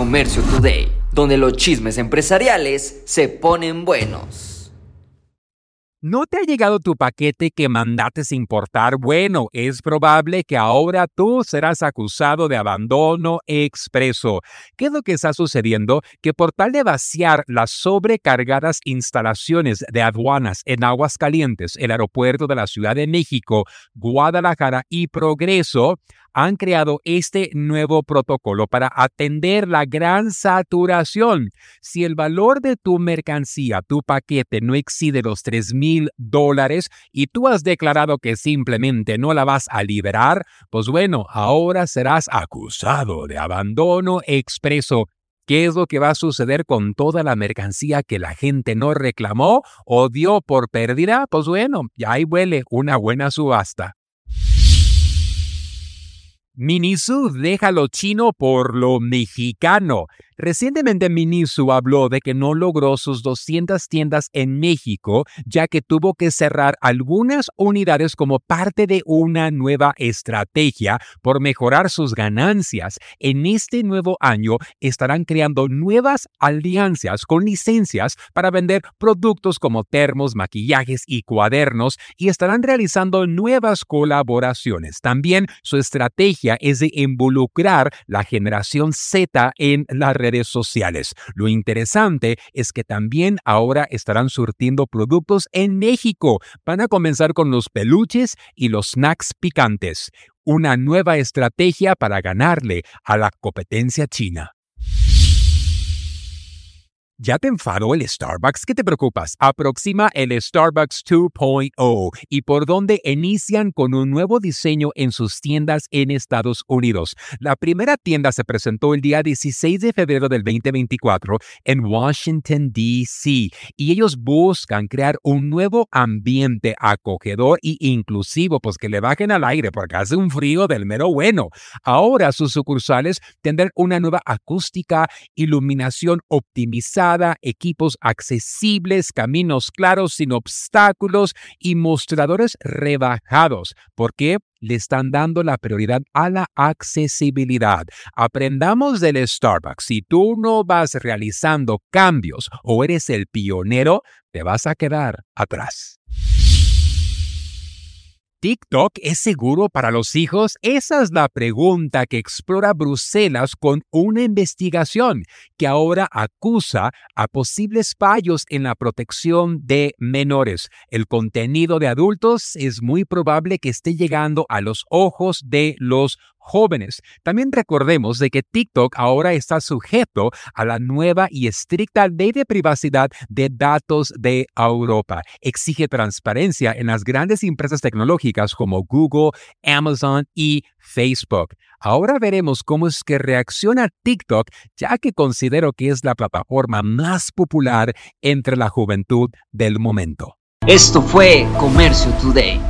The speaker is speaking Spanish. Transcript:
Comercio Today, donde los chismes empresariales se ponen buenos. ¿No te ha llegado tu paquete que mandates importar? Bueno, es probable que ahora tú serás acusado de abandono expreso. ¿Qué es lo que está sucediendo? Que por tal de vaciar las sobrecargadas instalaciones de aduanas en Aguascalientes, el aeropuerto de la Ciudad de México, Guadalajara y Progreso, han creado este nuevo protocolo para atender la gran saturación. Si el valor de tu mercancía, tu paquete, no excede los 3 mil dólares y tú has declarado que simplemente no la vas a liberar, pues bueno, ahora serás acusado de abandono expreso. ¿Qué es lo que va a suceder con toda la mercancía que la gente no reclamó o dio por pérdida? Pues bueno, ya ahí huele una buena subasta. Minisu deja lo chino por lo mexicano. Recientemente Minisu habló de que no logró sus 200 tiendas en México ya que tuvo que cerrar algunas unidades como parte de una nueva estrategia por mejorar sus ganancias. En este nuevo año estarán creando nuevas alianzas con licencias para vender productos como termos, maquillajes y cuadernos y estarán realizando nuevas colaboraciones. También su estrategia es de involucrar la generación Z en la red sociales. Lo interesante es que también ahora estarán surtiendo productos en México. Van a comenzar con los peluches y los snacks picantes. Una nueva estrategia para ganarle a la competencia china. ¿Ya te enfadó el Starbucks? ¿Qué te preocupas? Aproxima el Starbucks 2.0 y por donde inician con un nuevo diseño en sus tiendas en Estados Unidos. La primera tienda se presentó el día 16 de febrero del 2024 en Washington, D.C. y ellos buscan crear un nuevo ambiente acogedor e inclusivo, pues que le bajen al aire porque hace un frío del mero bueno. Ahora sus sucursales tendrán una nueva acústica, iluminación optimizada, equipos accesibles, caminos claros sin obstáculos y mostradores rebajados. ¿Por qué? le están dando la prioridad a la accesibilidad. Aprendamos del Starbucks. Si tú no vas realizando cambios o eres el pionero, te vas a quedar atrás. ¿TikTok es seguro para los hijos? Esa es la pregunta que explora Bruselas con una investigación que ahora acusa a posibles fallos en la protección de menores. El contenido de adultos es muy probable que esté llegando a los ojos de los jóvenes. También recordemos de que TikTok ahora está sujeto a la nueva y estricta ley de privacidad de datos de Europa. Exige transparencia en las grandes empresas tecnológicas como Google, Amazon y Facebook. Ahora veremos cómo es que reacciona TikTok, ya que considero que es la plataforma más popular entre la juventud del momento. Esto fue Comercio Today.